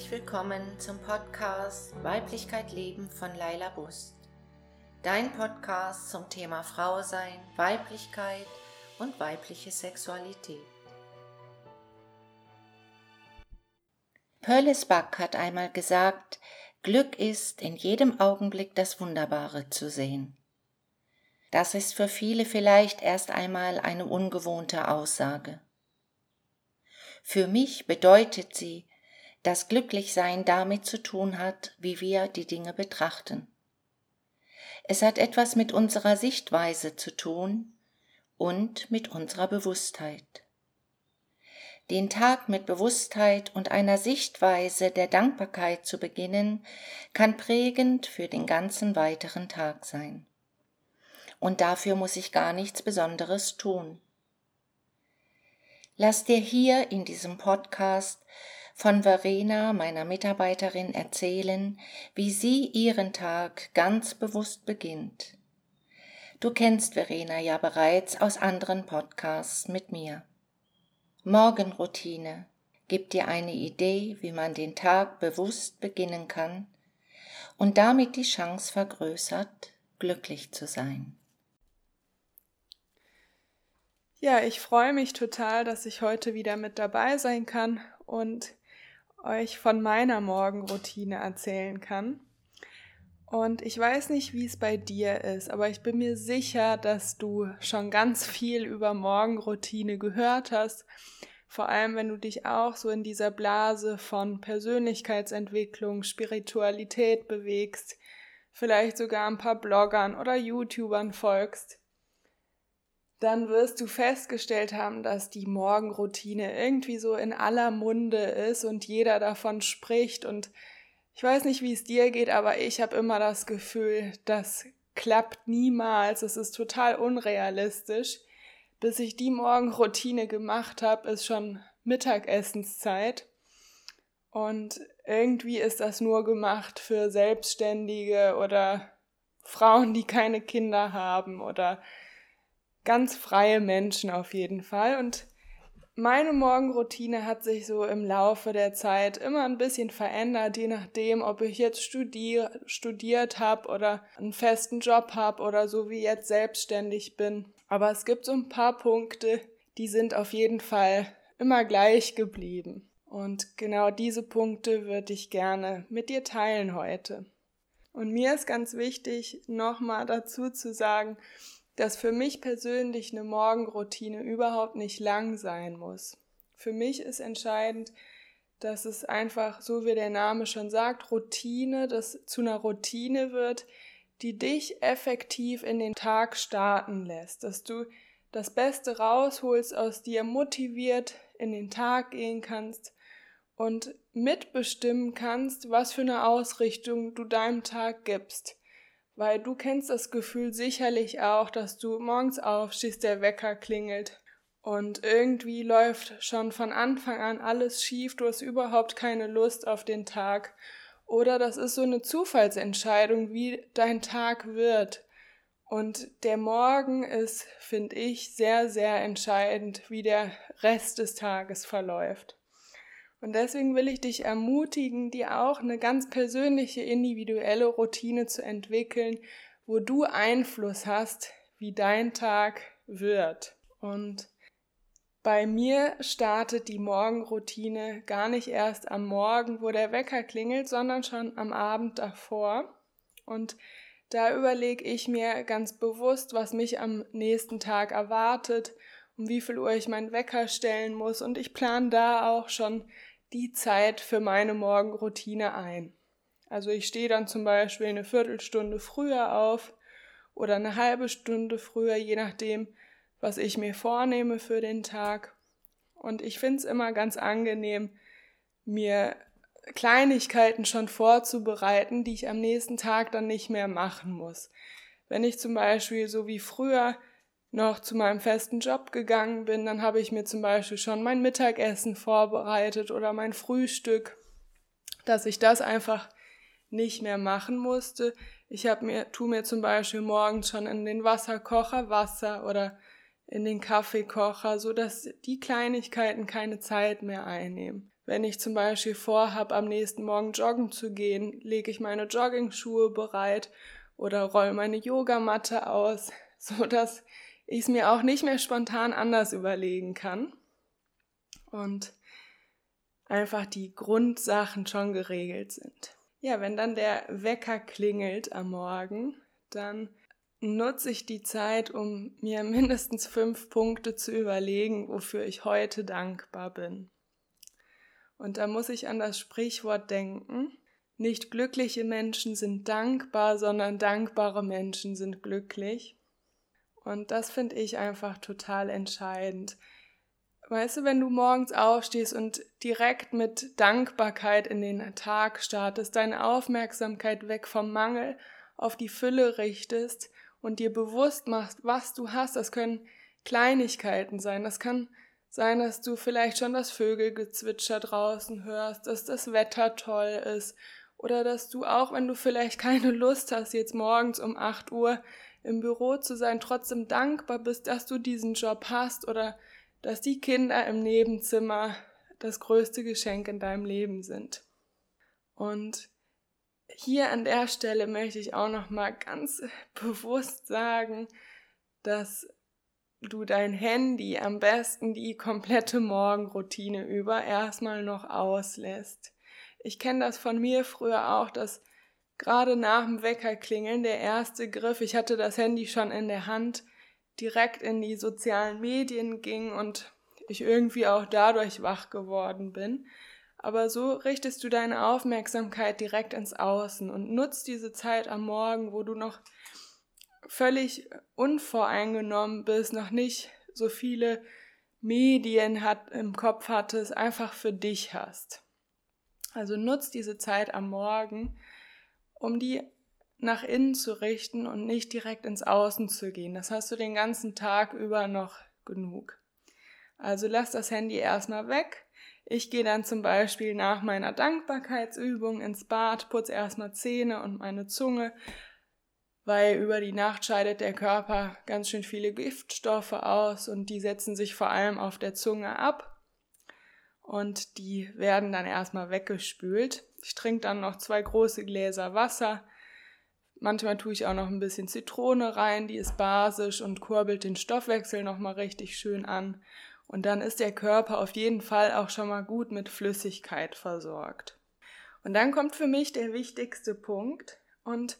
herzlich willkommen zum Podcast Weiblichkeit Leben von Laila Bust. Dein Podcast zum Thema Frau sein, Weiblichkeit und weibliche Sexualität. Perlis Buck hat einmal gesagt, Glück ist, in jedem Augenblick das Wunderbare zu sehen. Das ist für viele vielleicht erst einmal eine ungewohnte Aussage. Für mich bedeutet sie, dass Glücklichsein damit zu tun hat, wie wir die Dinge betrachten. Es hat etwas mit unserer Sichtweise zu tun und mit unserer Bewusstheit. Den Tag mit Bewusstheit und einer Sichtweise der Dankbarkeit zu beginnen, kann prägend für den ganzen weiteren Tag sein. Und dafür muss ich gar nichts Besonderes tun. Lass dir hier in diesem Podcast von Verena, meiner Mitarbeiterin, erzählen, wie sie ihren Tag ganz bewusst beginnt. Du kennst Verena ja bereits aus anderen Podcasts mit mir. Morgenroutine gibt dir eine Idee, wie man den Tag bewusst beginnen kann und damit die Chance vergrößert, glücklich zu sein. Ja, ich freue mich total, dass ich heute wieder mit dabei sein kann und euch von meiner Morgenroutine erzählen kann. Und ich weiß nicht, wie es bei dir ist, aber ich bin mir sicher, dass du schon ganz viel über Morgenroutine gehört hast. Vor allem, wenn du dich auch so in dieser Blase von Persönlichkeitsentwicklung, Spiritualität bewegst, vielleicht sogar ein paar Bloggern oder YouTubern folgst dann wirst du festgestellt haben, dass die Morgenroutine irgendwie so in aller Munde ist und jeder davon spricht. Und ich weiß nicht, wie es dir geht, aber ich habe immer das Gefühl, das klappt niemals. Es ist total unrealistisch. Bis ich die Morgenroutine gemacht habe, ist schon Mittagessenszeit. Und irgendwie ist das nur gemacht für Selbstständige oder Frauen, die keine Kinder haben oder ganz freie Menschen auf jeden Fall. Und meine Morgenroutine hat sich so im Laufe der Zeit immer ein bisschen verändert, je nachdem, ob ich jetzt studier studiert habe oder einen festen Job habe oder so wie jetzt selbstständig bin. Aber es gibt so ein paar Punkte, die sind auf jeden Fall immer gleich geblieben. Und genau diese Punkte würde ich gerne mit dir teilen heute. Und mir ist ganz wichtig, nochmal dazu zu sagen, dass für mich persönlich eine Morgenroutine überhaupt nicht lang sein muss. Für mich ist entscheidend, dass es einfach, so wie der Name schon sagt, Routine, dass zu einer Routine wird, die dich effektiv in den Tag starten lässt, dass du das Beste rausholst aus dir, motiviert in den Tag gehen kannst und mitbestimmen kannst, was für eine Ausrichtung du deinem Tag gibst weil du kennst das Gefühl sicherlich auch, dass du morgens aufstehst, der Wecker klingelt und irgendwie läuft schon von Anfang an alles schief, du hast überhaupt keine Lust auf den Tag oder das ist so eine Zufallsentscheidung, wie dein Tag wird. Und der Morgen ist, finde ich, sehr, sehr entscheidend, wie der Rest des Tages verläuft. Und deswegen will ich dich ermutigen, dir auch eine ganz persönliche, individuelle Routine zu entwickeln, wo du Einfluss hast, wie dein Tag wird. Und bei mir startet die Morgenroutine gar nicht erst am Morgen, wo der Wecker klingelt, sondern schon am Abend davor. Und da überlege ich mir ganz bewusst, was mich am nächsten Tag erwartet, um wie viel Uhr ich meinen Wecker stellen muss. Und ich plane da auch schon die Zeit für meine Morgenroutine ein. Also ich stehe dann zum Beispiel eine Viertelstunde früher auf oder eine halbe Stunde früher, je nachdem, was ich mir vornehme für den Tag. Und ich finde es immer ganz angenehm, mir Kleinigkeiten schon vorzubereiten, die ich am nächsten Tag dann nicht mehr machen muss. Wenn ich zum Beispiel so wie früher noch zu meinem festen Job gegangen bin, dann habe ich mir zum Beispiel schon mein Mittagessen vorbereitet oder mein Frühstück, dass ich das einfach nicht mehr machen musste. Ich habe mir, tu mir zum Beispiel morgens schon in den Wasserkocher Wasser oder in den Kaffeekocher, so dass die Kleinigkeiten keine Zeit mehr einnehmen. Wenn ich zum Beispiel vorhabe, am nächsten Morgen joggen zu gehen, lege ich meine Joggingschuhe bereit oder roll meine Yogamatte aus, so dass ich es mir auch nicht mehr spontan anders überlegen kann und einfach die Grundsachen schon geregelt sind. Ja, wenn dann der Wecker klingelt am Morgen, dann nutze ich die Zeit, um mir mindestens fünf Punkte zu überlegen, wofür ich heute dankbar bin. Und da muss ich an das Sprichwort denken, nicht glückliche Menschen sind dankbar, sondern dankbare Menschen sind glücklich. Und das finde ich einfach total entscheidend. Weißt du, wenn du morgens aufstehst und direkt mit Dankbarkeit in den Tag startest, deine Aufmerksamkeit weg vom Mangel auf die Fülle richtest und dir bewusst machst, was du hast, das können Kleinigkeiten sein, das kann sein, dass du vielleicht schon das Vögelgezwitscher draußen hörst, dass das Wetter toll ist oder dass du auch, wenn du vielleicht keine Lust hast, jetzt morgens um 8 Uhr im Büro zu sein, trotzdem dankbar bist, dass du diesen Job hast oder dass die Kinder im Nebenzimmer das größte Geschenk in deinem Leben sind. Und hier an der Stelle möchte ich auch noch mal ganz bewusst sagen, dass du dein Handy am besten die komplette Morgenroutine über erstmal noch auslässt. Ich kenne das von mir früher auch, dass gerade nach dem Wecker klingeln der erste Griff, ich hatte das Handy schon in der Hand, direkt in die sozialen Medien ging und ich irgendwie auch dadurch wach geworden bin. Aber so richtest du deine Aufmerksamkeit direkt ins Außen und nutzt diese Zeit am Morgen, wo du noch völlig unvoreingenommen bist, noch nicht so viele Medien hat, im Kopf hattest, einfach für dich hast. Also nutzt diese Zeit am Morgen, um die nach innen zu richten und nicht direkt ins Außen zu gehen. Das hast du den ganzen Tag über noch genug. Also lass das Handy erstmal weg. Ich gehe dann zum Beispiel nach meiner Dankbarkeitsübung ins Bad, putze erstmal Zähne und meine Zunge, weil über die Nacht scheidet der Körper ganz schön viele Giftstoffe aus und die setzen sich vor allem auf der Zunge ab und die werden dann erstmal weggespült. Ich trinke dann noch zwei große Gläser Wasser. Manchmal tue ich auch noch ein bisschen Zitrone rein, die ist basisch und kurbelt den Stoffwechsel nochmal richtig schön an. Und dann ist der Körper auf jeden Fall auch schon mal gut mit Flüssigkeit versorgt. Und dann kommt für mich der wichtigste Punkt und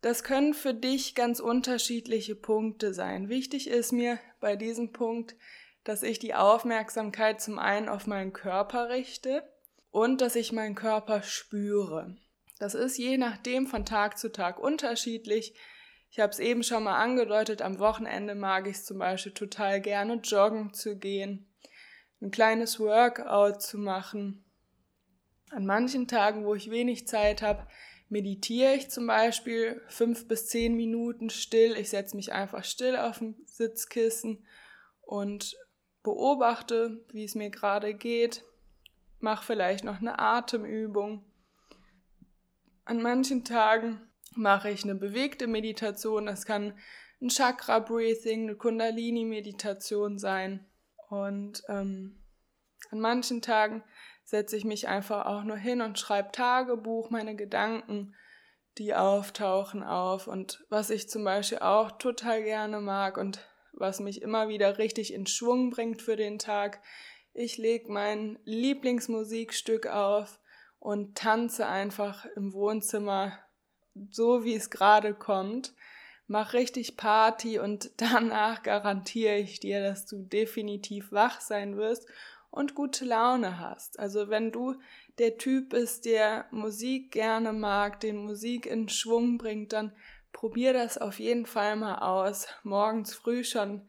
das können für dich ganz unterschiedliche Punkte sein. Wichtig ist mir bei diesem Punkt, dass ich die Aufmerksamkeit zum einen auf meinen Körper richte und dass ich meinen Körper spüre. Das ist je nachdem von Tag zu Tag unterschiedlich. Ich habe es eben schon mal angedeutet, am Wochenende mag ich es zum Beispiel total gerne, joggen zu gehen, ein kleines Workout zu machen. An manchen Tagen, wo ich wenig Zeit habe, meditiere ich zum Beispiel fünf bis zehn Minuten still. Ich setze mich einfach still auf ein Sitzkissen und beobachte, wie es mir gerade geht, mache vielleicht noch eine Atemübung. An manchen Tagen mache ich eine bewegte Meditation. Das kann ein Chakra-Breathing, eine Kundalini-Meditation sein. Und ähm, an manchen Tagen setze ich mich einfach auch nur hin und schreibe Tagebuch, meine Gedanken, die auftauchen auf. Und was ich zum Beispiel auch total gerne mag und was mich immer wieder richtig in Schwung bringt für den Tag. Ich lege mein Lieblingsmusikstück auf und tanze einfach im Wohnzimmer so, wie es gerade kommt. Mach richtig Party und danach garantiere ich dir, dass du definitiv wach sein wirst und gute Laune hast. Also wenn du der Typ bist, der Musik gerne mag, den Musik in Schwung bringt, dann probier das auf jeden Fall mal aus, morgens früh schon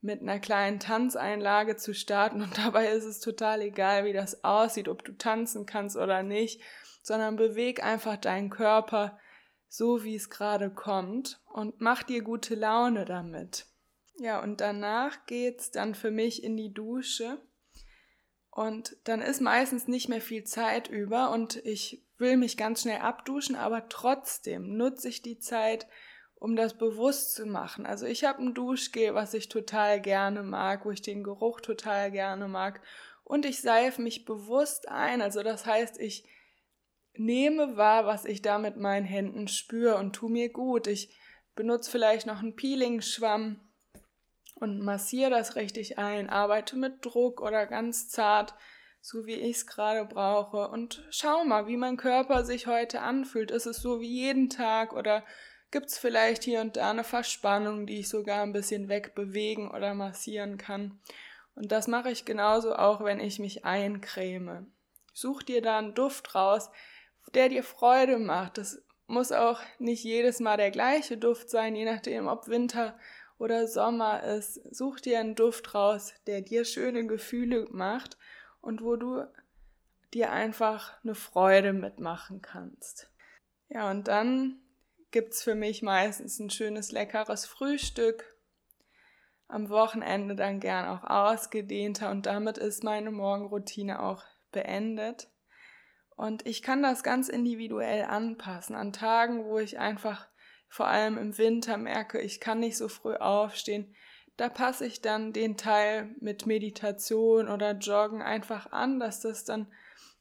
mit einer kleinen Tanzeinlage zu starten und dabei ist es total egal, wie das aussieht, ob du tanzen kannst oder nicht, sondern beweg einfach deinen Körper so, wie es gerade kommt und mach dir gute Laune damit. Ja, und danach geht's dann für mich in die Dusche und dann ist meistens nicht mehr viel Zeit über und ich will mich ganz schnell abduschen, aber trotzdem nutze ich die Zeit, um das bewusst zu machen. Also ich habe ein Duschgel, was ich total gerne mag, wo ich den Geruch total gerne mag. und ich seife mich bewusst ein. Also das heißt, ich nehme wahr, was ich da mit meinen Händen spüre und tu mir gut. Ich benutze vielleicht noch einen Peeling-Schwamm und massiere das richtig ein, arbeite mit Druck oder ganz zart, so wie ich es gerade brauche und schau mal, wie mein Körper sich heute anfühlt. Ist es so wie jeden Tag oder gibt es vielleicht hier und da eine Verspannung, die ich sogar ein bisschen wegbewegen oder massieren kann? Und das mache ich genauso auch, wenn ich mich eincreme. Such dir da einen Duft raus, der dir Freude macht. Das muss auch nicht jedes Mal der gleiche Duft sein, je nachdem, ob Winter oder Sommer ist. Such dir einen Duft raus, der dir schöne Gefühle macht und wo du dir einfach eine Freude mitmachen kannst. Ja, und dann gibt's für mich meistens ein schönes, leckeres Frühstück. Am Wochenende dann gern auch ausgedehnter und damit ist meine Morgenroutine auch beendet. Und ich kann das ganz individuell anpassen. An Tagen, wo ich einfach vor allem im Winter merke, ich kann nicht so früh aufstehen, da passe ich dann den Teil mit Meditation oder Joggen einfach an, dass das dann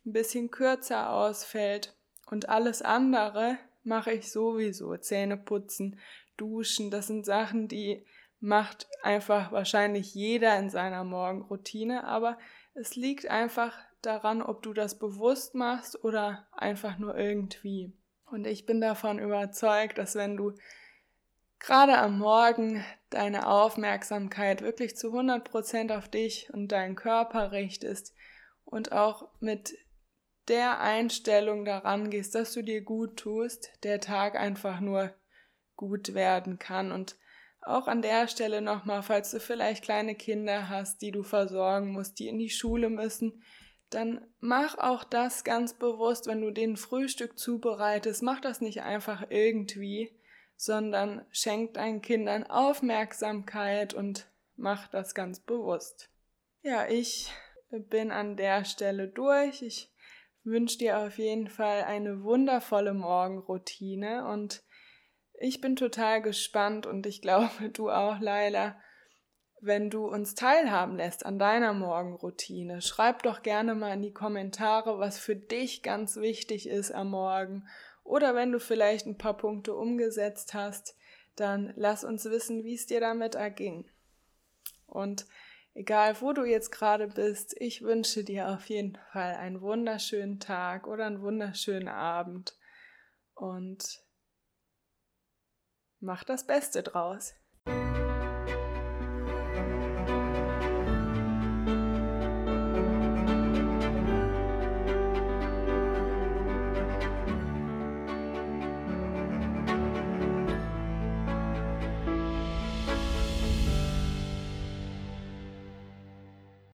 ein bisschen kürzer ausfällt. Und alles andere mache ich sowieso. Zähne putzen, duschen, das sind Sachen, die macht einfach wahrscheinlich jeder in seiner Morgenroutine, aber es liegt einfach daran, ob du das bewusst machst oder einfach nur irgendwie. Und ich bin davon überzeugt, dass wenn du gerade am Morgen deine Aufmerksamkeit wirklich zu 100% auf dich und deinen Körper richtest und auch mit der Einstellung daran gehst, dass du dir gut tust, der Tag einfach nur gut werden kann. Und auch an der Stelle nochmal, falls du vielleicht kleine Kinder hast, die du versorgen musst, die in die Schule müssen, dann mach auch das ganz bewusst, wenn du den Frühstück zubereitest, mach das nicht einfach irgendwie, sondern schenk deinen Kindern Aufmerksamkeit und mach das ganz bewusst. Ja, ich bin an der Stelle durch. Ich wünsche dir auf jeden Fall eine wundervolle Morgenroutine und ich bin total gespannt und ich glaube, du auch, Laila, wenn du uns teilhaben lässt an deiner Morgenroutine. Schreib doch gerne mal in die Kommentare, was für dich ganz wichtig ist am Morgen. Oder wenn du vielleicht ein paar Punkte umgesetzt hast, dann lass uns wissen, wie es dir damit erging. Und egal, wo du jetzt gerade bist, ich wünsche dir auf jeden Fall einen wunderschönen Tag oder einen wunderschönen Abend. Und mach das Beste draus.